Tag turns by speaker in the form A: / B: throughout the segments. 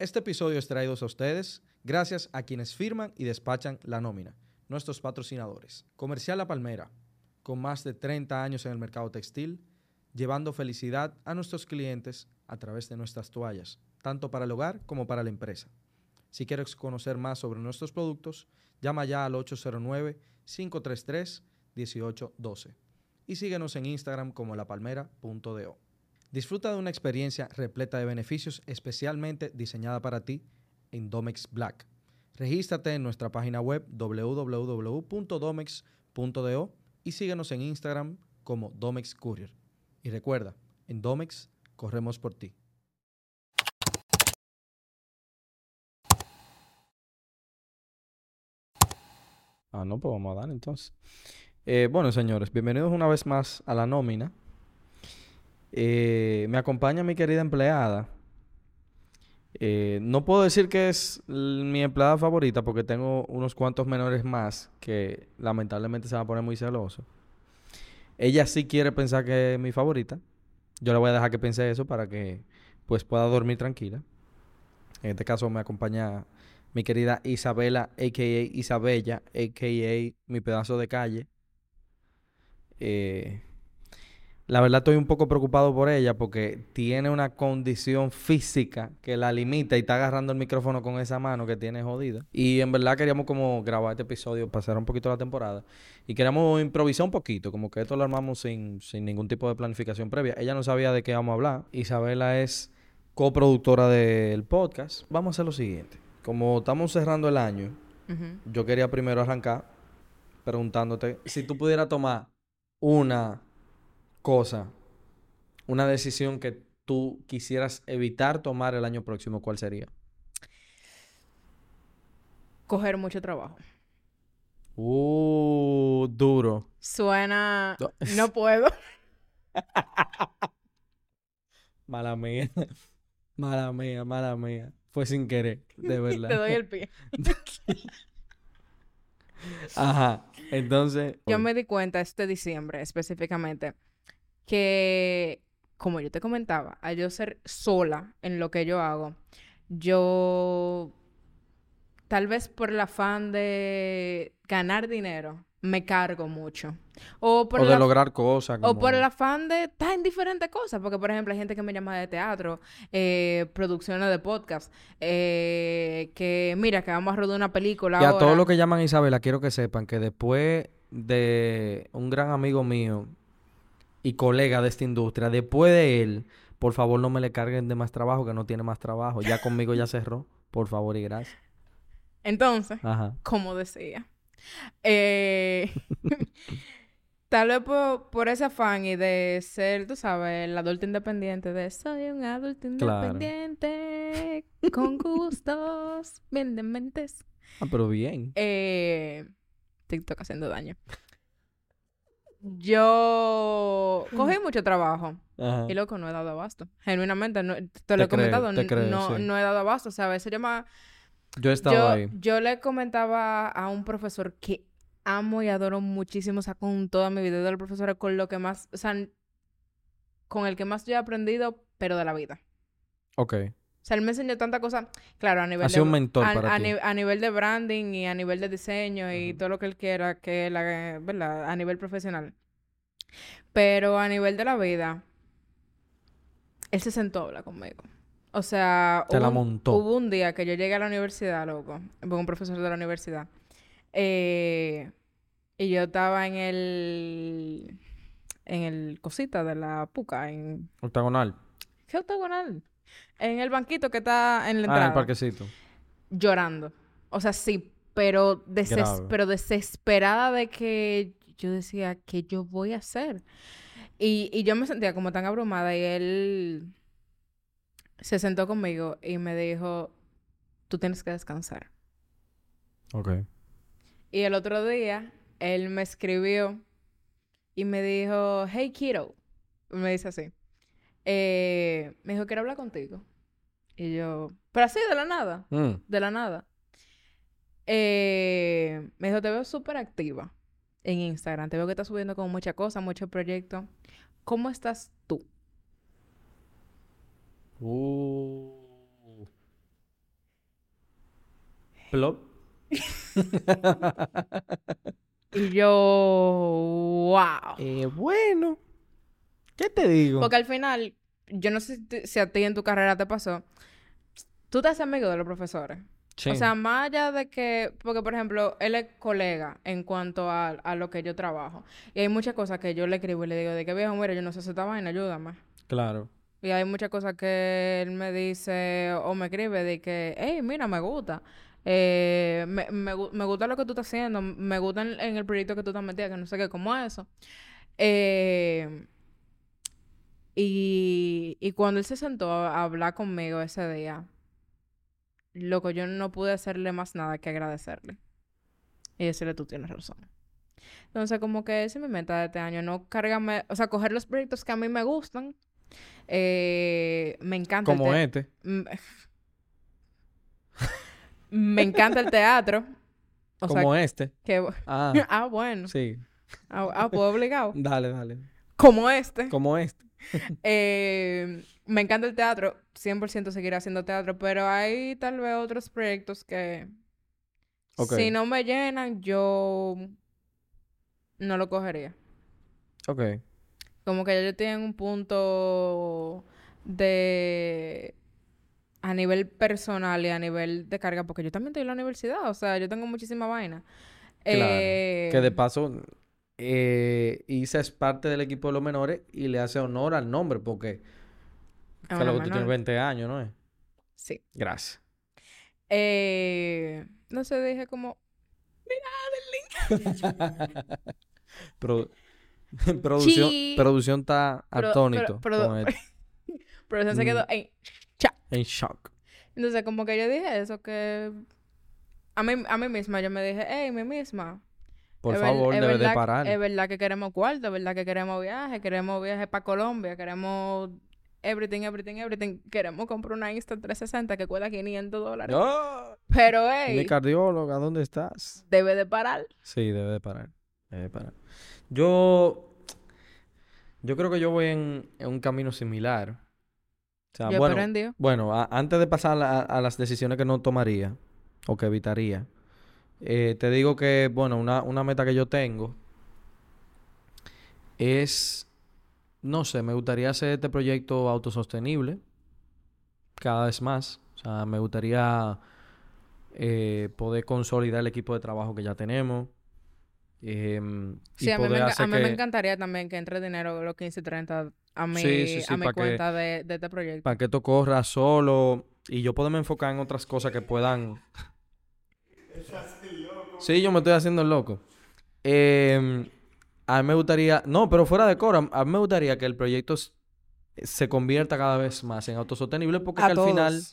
A: Este episodio es traído a ustedes gracias a quienes firman y despachan la nómina, nuestros patrocinadores. Comercial La Palmera, con más de 30 años en el mercado textil, llevando felicidad a nuestros clientes a través de nuestras toallas, tanto para el hogar como para la empresa. Si quieres conocer más sobre nuestros productos, llama ya al 809-533-1812 y síguenos en Instagram como lapalmera.do. Disfruta de una experiencia repleta de beneficios especialmente diseñada para ti en Domex Black. Regístrate en nuestra página web www.domex.do y síguenos en Instagram como Domex Courier. Y recuerda, en Domex corremos por ti. Ah, no, pues vamos a dar entonces. Eh, bueno, señores, bienvenidos una vez más a la nómina. Eh, me acompaña mi querida empleada. Eh, no puedo decir que es mi empleada favorita porque tengo unos cuantos menores más que lamentablemente se van a poner muy celosos. Ella sí quiere pensar que es mi favorita. Yo le voy a dejar que piense eso para que pues pueda dormir tranquila. En este caso me acompaña mi querida Isabela, a.k.a. Isabella, a.k.a. mi pedazo de calle. Eh, la verdad estoy un poco preocupado por ella porque tiene una condición física que la limita y está agarrando el micrófono con esa mano que tiene jodida. Y en verdad queríamos como grabar este episodio, pasar un poquito la temporada. Y queríamos improvisar un poquito, como que esto lo armamos sin, sin ningún tipo de planificación previa. Ella no sabía de qué vamos a hablar. Isabela es coproductora del podcast. Vamos a hacer lo siguiente. Como estamos cerrando el año, yo quería primero arrancar preguntándote si tú pudieras tomar una cosa, una decisión que tú quisieras evitar tomar el año próximo, ¿cuál sería?
B: Coger mucho trabajo.
A: Uh, duro.
B: Suena... No, puedo.
A: mala mía. Mala mía, mala mía. Fue sin querer, de verdad.
B: Te doy el pie.
A: Ajá. Entonces.
B: Yo me di cuenta este diciembre específicamente que, como yo te comentaba, al yo ser sola en lo que yo hago, yo. Tal vez por el afán de ganar dinero, me cargo mucho.
A: O, por de lograr cosas.
B: O por el afán de estar en diferentes cosas. Porque, por ejemplo, hay gente que me llama de teatro, eh, producciones de podcast, eh, que mira, que vamos a rodar una película.
A: Y a todos los que llaman Isabela, quiero que sepan que después de un gran amigo mío y colega de esta industria, después de él, por favor no me le carguen de más trabajo, que no tiene más trabajo. Ya conmigo ya cerró. Por favor y gracias.
B: Entonces, como decía, eh, tal vez por, ese afán y de ser, tú sabes, el adulto independiente, de soy un adulto independiente con gustos bien de mentes.
A: Ah, pero bien.
B: Eh, TikTok haciendo daño. Yo cogí mucho trabajo. Y loco, no he dado abasto. Genuinamente, te lo he comentado, no, no he dado abasto. O sea, a veces yo más
A: yo estaba ahí.
B: Yo le comentaba a un profesor que amo y adoro muchísimo, o sea, con toda mi vida del profesor con lo que más, o sea, con el que más yo he aprendido, pero de la vida.
A: Ok.
B: O sea, él me enseñó tanta cosa, claro, a nivel
A: de... un mentor
B: a, a nivel de branding y a nivel de diseño y todo lo que él quiera, que la, ¿verdad? A nivel profesional. Pero a nivel de la vida, él se sentó a hablar conmigo. O sea, hubo, un día que yo llegué a la universidad, loco, con un profesor de la universidad. Eh, y yo estaba en el. En el cosita de la puca. En...
A: Octagonal.
B: ¿Qué octagonal? En el banquito que está en la entrada.
A: Ah, en el parquecito.
B: Llorando. O sea, sí, pero, pero desesperada de que yo decía, ¿qué yo voy a hacer? Y, y yo me sentía como tan abrumada y él se sentó conmigo y me dijo, tú tienes que descansar.
A: Ok.
B: Y el otro día, él me escribió y me dijo, hey, kiddo. Me dice así. Eh, me dijo, quiero hablar contigo. Y yo, pero así, de la nada. Mm. De la nada. Eh, me dijo, te veo súper activa en Instagram. Te veo que estás subiendo como muchas cosas, muchos proyectos. ¿Cómo estás tú?
A: Uh. Plop.
B: Y yo, wow.
A: Eh, bueno. ¿Qué te digo?
B: Porque al final, yo no sé si, te- si a ti en tu carrera te pasó, tú te haces amigo de los profesores.
A: Sí.
B: O sea, más allá de que, porque por ejemplo, él es colega en cuanto a, a lo que yo trabajo. Y hay muchas cosas que yo le escribo y le digo, de que viejo, mira, yo no sé hacer esta vaina, ayúdame.
A: claro.
B: Y hay muchas cosas que él me dice o me escribe de que, hey, mira, me gusta. Eh, me, me, me gusta lo que tú estás haciendo. Me gusta en, en el proyecto que tú estás metida, que no sé qué, como eso. Eh, y, y cuando él se sentó a hablar conmigo ese día, loco, yo no pude hacerle más nada que agradecerle. Y decirle, tú tienes razón. Entonces, como que esa es mi meta de este año, no cargarme, o sea, coger los proyectos que a mí me gustan. Eh, me encanta
A: Como
B: te-
A: este.
B: Me encanta el teatro. O sea,
A: Como este.
B: que...
A: Ah,
B: Ah, bueno.
A: sí.
B: Ah, ah, pues obligado.
A: Dale, dale.
B: Como este.
A: Como este.
B: Eh, me encanta el teatro. 100% seguiré haciendo teatro. Pero hay tal vez otros proyectos que... Si no me llenan, yo... No lo cogería.
A: Ok.
B: Como que ya yo en un punto de... A nivel personal y a nivel de carga, porque yo también estoy en la universidad, o sea, yo tengo muchísima vaina.
A: Claro.
B: Eh,
A: Que de paso, eh, Isa es parte del equipo de los menores y le hace honor al nombre porque,
B: a
A: que tú tienes
B: menor.
A: 20 años, ¿no es?
B: Sí.
A: Gracias.
B: Eh, no sé, dije como...
A: Produ- producción,
B: Sí.
A: producción está
B: Pro-
A: atónito
B: pro- produ-
A: con esto.
B: Pero se
A: Mm.
B: quedó... en-
A: En shock.
B: Entonces, como que yo dije eso, que... A mí, a mí misma, yo me dije, hey, mí misma.
A: Por
B: Es
A: favor, debe de parar.
B: Es verdad que queremos cuarto, es verdad que queremos viaje, queremos viaje para Colombia, queremos everything, everything, everything. Queremos comprar una Insta 360 que cuesta 500 dólares.
A: ¡Oh!
B: Pero,
A: Mi
B: hey,
A: cardióloga, ¿dónde estás?
B: debe de parar.
A: Sí, debe de parar. Debe de parar. Yo, yo creo que yo voy en, en un camino similar. O sea,
B: Yo
A: bueno, bueno, a- antes de pasar a, a las decisiones que no tomaría o que evitaría, eh, te digo que, bueno, una, una meta que yo tengo es, no sé, me gustaría hacer este proyecto autosostenible cada vez más. O sea, me gustaría eh, poder consolidar el equipo de trabajo que ya tenemos. em, y
B: Sí, a mí, me,
A: hacer
B: a mí me encantaría también que entre dinero los 15 y 30 a mi,
A: Sí, sí, sí,
B: a mi
A: que-
B: cuenta de, de este proyecto.
A: para que esto corra solo y yo poderme enfocar en otras cosas que puedan. Sí, yo me estoy haciendo el loco. Em, a mí me gustaría, no, pero fuera de coro, a mí me gustaría que el proyecto se convierta cada vez más en autosostenible porque
B: A
A: que al final,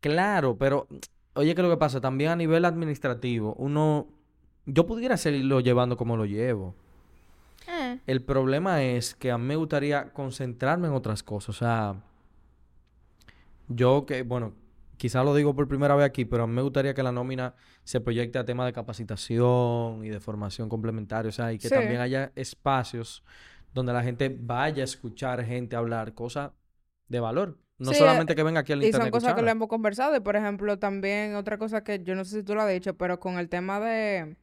A: claro, pero oye, ¿qué es lo que pasa? También a nivel administrativo, uno, yo pudiera seguirlo llevando como lo llevo.
B: Eh,
A: El problema es que a mí me gustaría concentrarme en otras cosas. O sea, yo que, bueno, quizás lo digo por primera vez aquí, pero a mí me gustaría que la nómina se proyecte a temas de capacitación y de formación complementaria. O sea, y que
B: Sí.
A: también haya espacios donde la gente vaya a escuchar gente hablar cosas de valor. No
B: Sí,
A: solamente que venga aquí al
B: Y
A: internet
B: son
A: a
B: cosas que lo hemos conversado. Y por ejemplo, también otra cosa que yo no sé si tú lo has dicho, pero con el tema de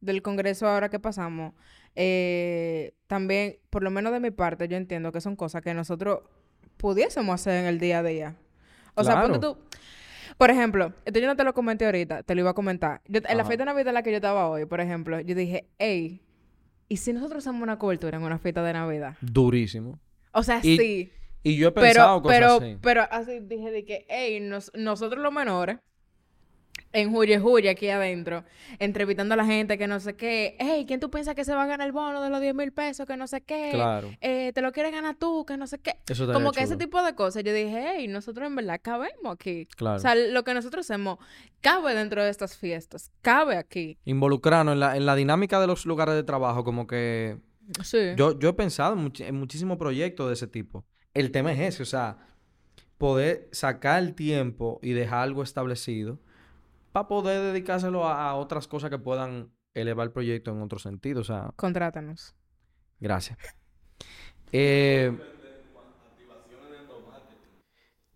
B: del Congreso ahora que pasamos, eh, también, por lo menos de mi parte, yo entiendo que son cosas que nosotros pudiésemos hacer en el día a día. O sea, ponte
A: Claro.
B: tú. Por ejemplo, esto yo no te lo comenté ahorita, te lo iba a comentar. Yo- en la fiesta de Navidad en la que yo estaba hoy, por ejemplo, yo dije, hey, ¿y si nosotros hacemos una cobertura en una fiesta de Navidad?
A: Durísimo.
B: O sea,
A: Y
B: sí.
A: Y yo he pensado
B: Pero,
A: cosas
B: pero,
A: así.
B: pero así dije de que, hey, nos- nosotros los menores, en Juye Juye, aquí adentro, entrevistando a la gente que no sé qué, hey, ¿quién tú piensas que se va a ganar el bono de los 10 mil pesos? Que no sé qué.
A: Claro.
B: Eh, te lo quieres ganar tú, que no sé qué.
A: Eso
B: Como que ese tipo de cosas. Yo dije, hey, nosotros en verdad cabemos aquí.
A: Claro.
B: O sea, lo que nosotros hacemos cabe dentro de estas fiestas, cabe aquí.
A: Involucrarnos en la, en la dinámica de los lugares de trabajo, como que
B: Sí.
A: Yo, yo he pensado en, muchi- en muchísimos proyectos de ese tipo. El tema es ese, o sea, poder sacar el tiempo y dejar algo establecido para poder dedicárselo a, a otras cosas que puedan elevar el proyecto en otro sentido. O sea,
B: Contrátanos.
A: gracias. Eh,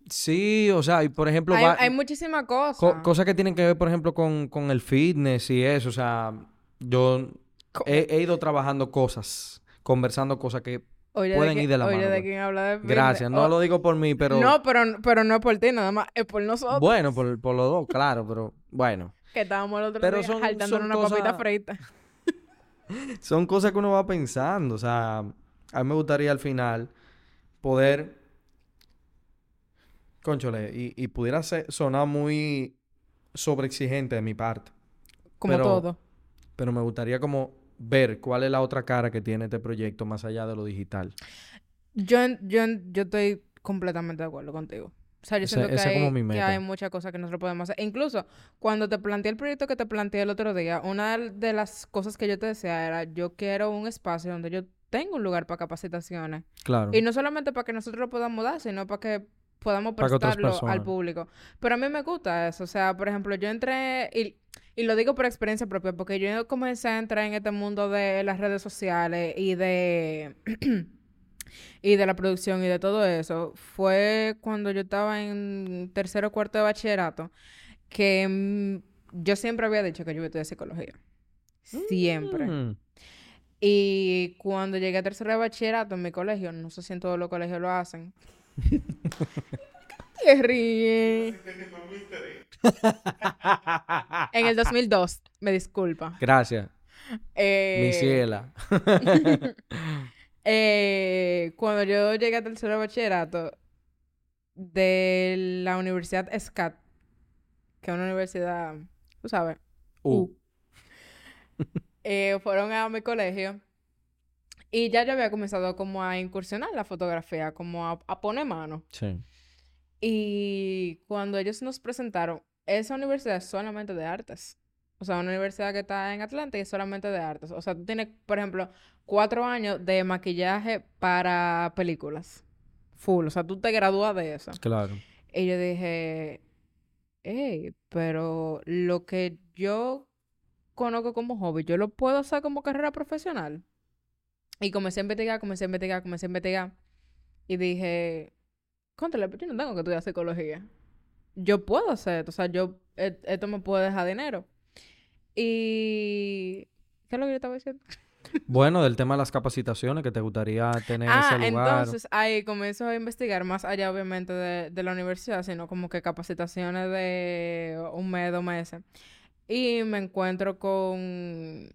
A: Sí, o sea, y por ejemplo...
B: Hay,
A: va-
B: hay muchísimas cosas.
A: co- cosas que tienen que ver, por ejemplo, con, con el fitness y eso. O sea, yo he ido trabajando cosas, conversando cosas que...
B: Oye,
A: pueden
B: de
A: ir de la
B: oye,
A: mano,
B: de
A: pues.
B: habla de.
A: Gracias, no lo digo por mí, pero...
B: No, pero, pero no es por ti, nada más. Es por nosotros.
A: Bueno, por, por los dos, claro, pero bueno.
B: Que estábamos el otro
A: Pero
B: día
A: son-
B: una papita
A: cosas-
B: frita.
A: Son cosas que uno va pensando. O sea, a mí me gustaría al final poder. Conchole, y, y pudiera ser- sonar muy sobreexigente de mi parte.
B: Como
A: Pero-
B: todo.
A: Pero me gustaría como ver cuál es la otra cara que tiene este proyecto más allá de lo digital.
B: Yo, yo, yo estoy completamente de acuerdo contigo. O sea, yo
A: Ese-
B: siento que, hay,
A: como mi
B: que
A: meta.
B: hay muchas cosas que nosotros podemos hacer. Incluso, cuando te planteé el proyecto que te planteé el otro día, una de- las cosas que yo te decía era, yo quiero un espacio donde yo tenga un lugar para capacitaciones.
A: Claro.
B: Y no solamente para que nosotros lo podamos dar, sino para que podamos prestarlo al público. Pero a mí me gusta eso. O sea, por ejemplo, yo entré, y, y lo digo por experiencia propia, porque yo comencé a entrar en este mundo de las redes sociales y de... y de la producción y de todo eso. Fue cuando yo estaba en tercero o cuarto de bachillerato, que mm, yo siempre había dicho que yo iba a estudiar psicología. Siempre.
A: Mm,
B: Y cuando llegué a tercero de bachillerato en mi colegio, no sé si en todos los colegios lo hacen. Te ríes. En el 2002, me disculpa.
A: Gracias,
B: Eh,
A: mi ciela.
B: eh, cuando yo llegué a tercero de bachillerato de la Universidad SCAT, que es una universidad, tú sabes,
A: Uh,
B: eh, fueron a mi colegio y ya yo había comenzado como a incursionar la fotografía, como a, a poner mano.
A: sí.
B: Y cuando ellos nos presentaron, esa universidad es solamente de artes. O sea, una universidad que está en Atlanta y es solamente de artes. O sea, tú tienes, por ejemplo, cuatro años de maquillaje para películas. Full. O sea, tú te gradúas de eso.
A: Claro.
B: Y yo dije, hey, pero lo que yo conozco como hobby, yo lo puedo hacer como carrera profesional. Y comencé a investigar, comencé a investigar, comencé a investigar. Y dije, contra, yo no tengo que estudiar psicología. Yo puedo hacer esto, o sea, yo, e- esto me puede dejar dinero. Y... ¿Qué es lo que yo estaba diciendo?
A: Bueno, del tema de las capacitaciones que te gustaría tener
B: Ah,
A: ese lugar.
B: entonces ahí comienzo a investigar más allá, obviamente, de, de la universidad, sino como que capacitaciones de un mes, dos meses. Y me encuentro con,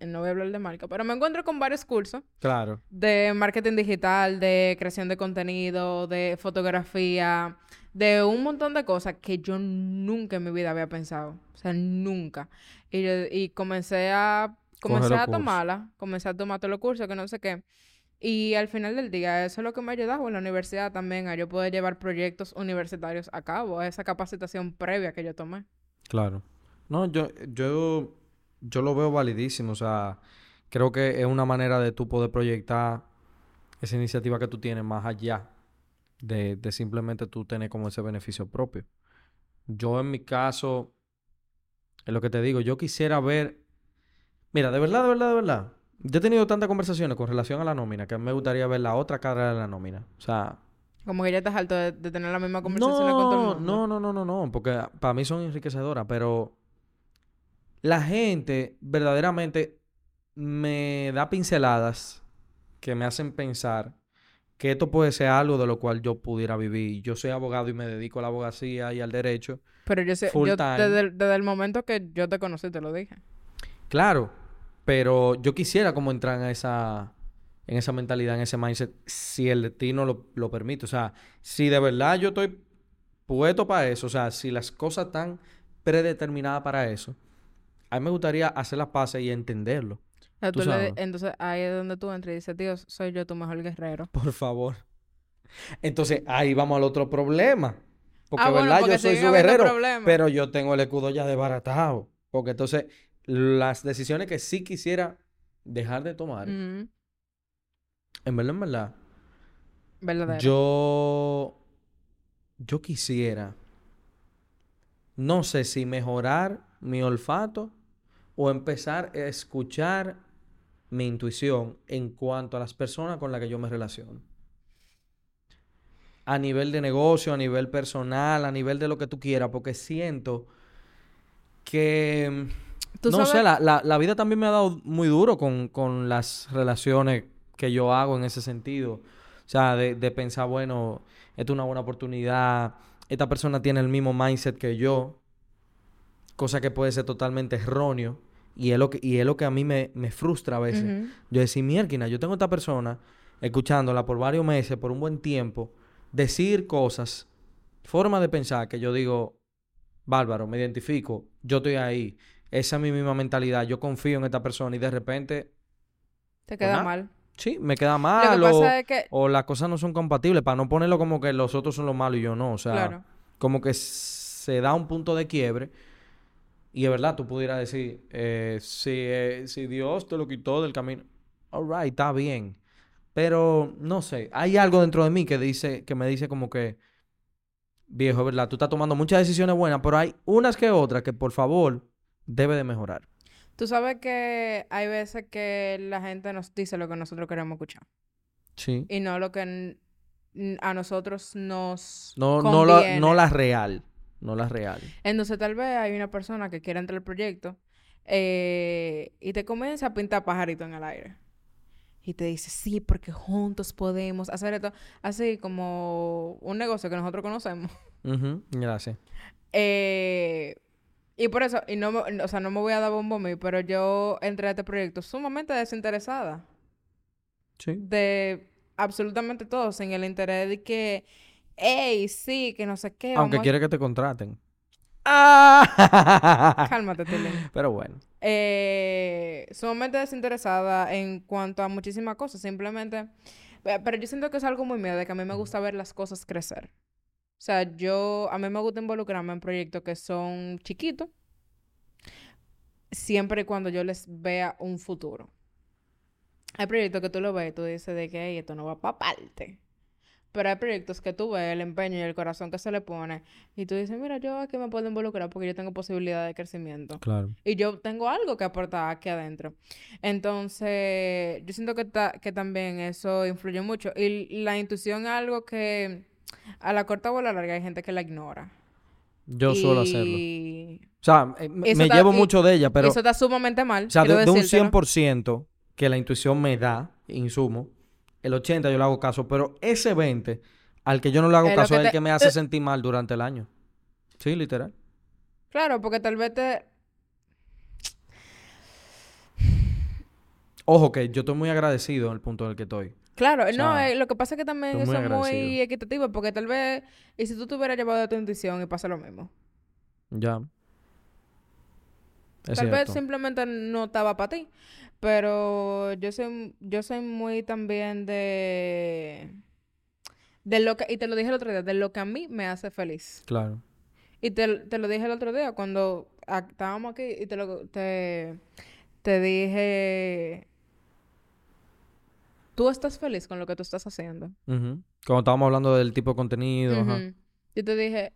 B: no voy a hablar de marca, pero me encuentro con varios cursos
A: Claro.
B: de marketing digital, de creación de contenido, de fotografía, de un montón de cosas que yo nunca en mi vida había pensado. O sea, nunca. Y, yo- y comencé a, comencé a tomarla, comencé a tomar todos los cursos, que no sé qué. Y al final del día, eso es lo que me ha ayudado en la universidad también, a yo poder llevar proyectos universitarios a cabo, a esa capacitación previa que yo tomé.
A: Claro. No, yo, yo, yo lo veo validísimo. O sea, creo que es una manera de tú poder proyectar esa iniciativa que tú tienes más allá de, de simplemente tú tener como ese beneficio propio. Yo en mi caso, es lo que te digo, yo quisiera ver, mira, de verdad, de verdad, de verdad, yo he tenido tantas conversaciones con relación a la nómina que me gustaría ver la otra cara de la nómina. O sea,
B: Como que ya estás harto de, de tener la misma conversación con todo el mundo.
A: no, no, no, no, no, porque para mí son enriquecedoras, pero la gente verdaderamente me da pinceladas que me hacen pensar que esto puede ser algo de lo cual yo pudiera vivir. Yo soy abogado y me dedico a la abogacía y al derecho.
B: Pero yo sé, yo desde, el- desde el momento que yo te conocí te lo dije.
A: Claro, pero yo quisiera como entrar en esa, en esa mentalidad, en ese mindset, si el destino lo, lo permite. O sea, si de verdad yo estoy puesto para eso, o sea, si las cosas están predeterminadas para eso, a mí me gustaría hacer las paces y entenderlo.
B: O sea,
A: Tú
B: tú le-
A: sabes.
B: entonces ahí es donde tú entras y dices, Dios, soy yo tu mejor guerrero.
A: Por favor. Entonces, ahí vamos al otro problema. Porque,
B: Ah, bueno,
A: ¿verdad?
B: porque
A: yo soy su guerrero, pero yo tengo el escudo ya desbaratado. Porque entonces, las decisiones que sí quisiera dejar de tomar, en verdad, en verdad,
B: Verdadero.
A: yo, yo quisiera, no sé si mejorar mi olfato o empezar a escuchar mi intuición en cuanto a las personas con las que yo me relaciono. a nivel de negocio, a nivel personal, a nivel de lo que tú quieras, porque siento que,
B: ¿Tú
A: no sé, la, la- la vida también me ha dado muy duro con, con las relaciones que yo hago en ese sentido. O sea, de, de pensar, bueno, esta es una buena oportunidad, esta persona tiene el mismo mindset que yo, cosa que puede ser totalmente erróneo, y es lo que, y es lo que a mí me, me frustra a veces. Yo decía, mierda, yo tengo a esta persona escuchándola por varios meses, por un buen tiempo, decir cosas, forma de pensar que yo digo, bárbaro, me identifico, yo estoy ahí, esa es mi misma mentalidad, yo confío en esta persona y de repente,
B: Te queda
A: nada.
B: mal.
A: sí, me queda
B: Lo
A: mal
B: que
A: o,
B: pasa es que...
A: o las cosas no son compatibles, para no ponerlo como que los otros son los malos y yo no, o sea,
B: Claro.
A: como que se da un punto de quiebre. Y es verdad, tú pudieras decir, eh, si, eh, si Dios te lo quitó del camino, alright, está bien. Pero no sé, hay algo dentro de mí que dice, que me dice como que, viejo, es verdad, tú estás tomando muchas decisiones buenas, pero hay unas que otras que por favor debe de mejorar.
B: Tú sabes que hay veces que la gente nos dice lo que nosotros queremos escuchar.
A: Sí.
B: Y no lo que a nosotros nos
A: No, no, la, no la real, no la real.
B: Entonces tal vez hay una persona que quiere entrar al proyecto eh, y te comienza a pintar pajarito en el aire. Y te dice, sí, porque juntos podemos hacer esto. Así como un negocio que nosotros conocemos.
A: Ujú, Gracias.
B: Eh, y por eso, y no, me- o sea, no me voy a dar bombo a mí, pero yo entré a este proyecto sumamente desinteresada
A: Sí.
B: de absolutamente todo, sin el interés de que, hey, sí, que no sé qué.
A: Aunque
B: a-
A: quiere que te contraten. Ah.
B: Cálmate.
A: Pero bueno.
B: eh, sumamente desinteresada en cuanto a muchísimas cosas. Simplemente, pe- pero yo siento que es algo muy mío, de que a mí me gusta ver las cosas crecer. O sea, yo, a mí me gusta involucrarme en proyectos que son chiquitos, siempre y cuando yo les vea un futuro. Hay proyectos que tú lo ves y tú dices de que "Ey, esto no va para parte. Pero hay proyectos que tú ves el empeño y el corazón que se le pone y tú dices, mira, yo aquí me puedo involucrar porque yo tengo posibilidad de crecimiento.
A: Claro.
B: Y yo tengo algo que aportar aquí adentro. Entonces, yo siento que, ta- que también eso influye mucho. Y la intuición es algo que a la corta o a la larga hay gente que la ignora.
A: Yo suelo hacerlo. O sea, eh, me,
B: está-
A: llevo
B: y-
A: mucho de ella, pero...
B: eso está sumamente mal.
A: O sea, de, de un
B: decírtelo.
A: 100% que la intuición me da, insumo, el 80% yo le hago caso, pero ese 20% al que yo no le hago
B: Es
A: caso es el que me hace sentir mal durante el año. Sí, literal.
B: Claro, porque tal vez te...
A: Ojo que yo estoy muy agradecido en el punto en el que estoy.
B: Claro,
A: O
B: no, eh, lo que pasa es que también eso es muy equitativo, porque tal vez, y si tú te hubieras llevado de tu intuición y pasa lo mismo.
A: Ya. Es
B: Tal vez simplemente no estaba para ti. Pero yo soy, yo soy muy también de, de lo que, y te lo dije el otro día, de lo que a mí me hace feliz.
A: Claro.
B: Y te, te lo dije el otro día cuando estábamos aquí y te lo te, te dije, tú estás feliz con lo que tú estás haciendo.
A: Ujú. Cuando estábamos hablando del tipo de contenido.
B: Ujú. Yo te dije,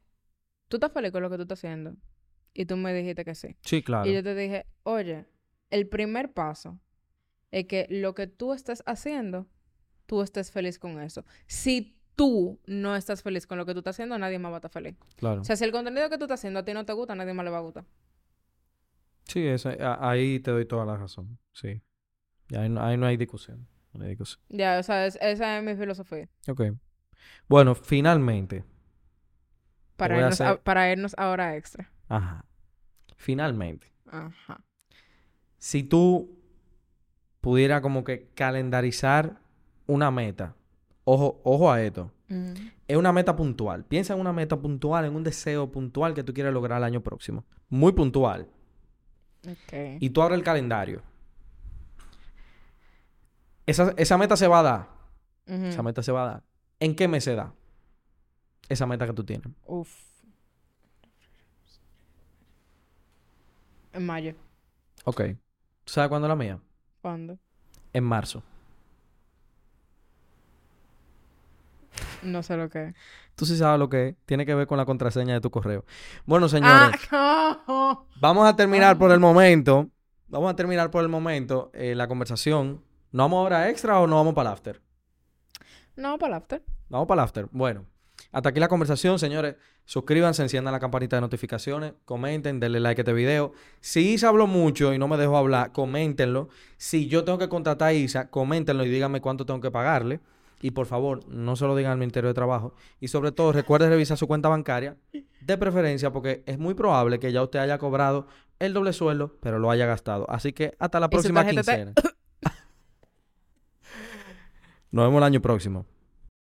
B: ¿tú estás feliz con lo que tú estás haciendo? Y tú me dijiste que sí.
A: Sí, claro.
B: Y yo te dije, oye, el primer paso es que lo que tú estés haciendo, tú estés feliz con eso. Si tú no estás feliz con lo que tú estás haciendo, nadie más va a estar feliz.
A: Claro.
B: O sea, si el contenido que tú estás haciendo a ti no te gusta, a nadie más le va a gustar.
A: Sí, a- ahí te doy toda la razón. Sí. Y ahí, no, ahí no hay discusión. No hay discusión.
B: Ya, o sea, es- esa es mi filosofía.
A: Ok. Bueno, finalmente.
B: Para irnos, a- para irnos ahora extra.
A: Ajá. Finalmente.
B: Ajá.
A: Si tú pudieras como que calendarizar una meta. Ojo, ojo a esto.
B: Ujú.
A: Es una meta puntual. Piensa en una meta puntual, en un deseo puntual que tú quieres lograr el año próximo. Muy puntual.
B: Ok.
A: Y tú abres el calendario. Esa, esa meta se va a dar. Esa meta se va a dar. ¿En qué mes se da? Esa meta que tú tienes.
B: Uf. En mayo.
A: Ok. ¿Tú sabes cuándo la mía?
B: ¿Cuándo?
A: En marzo.
B: No sé lo que es.
A: Tú sí sabes lo que es. Tiene que ver con la contraseña de tu correo. Bueno, señores.
B: Ah,
A: Vamos a terminar por el momento. Vamos a terminar por el momento eh, la conversación. ¿No vamos ahora extra o no vamos para el after?
B: no, para el after.
A: Vamos para el after. Bueno, Hasta aquí la conversación, señores. Suscríbanse, enciendan la campanita de notificaciones, comenten, denle like a este video. Si Isa habló mucho y no me dejó hablar, coméntenlo. Si yo tengo que contratar a Isa, coméntenlo y díganme cuánto tengo que pagarle. Y por favor, no se lo digan al Ministerio de Trabajo. Y sobre todo, recuerde revisar su cuenta bancaria, de preferencia, porque es muy probable que ya usted haya cobrado el doble sueldo, pero lo haya gastado. Así que hasta la próxima quincena. Nos vemos el año próximo.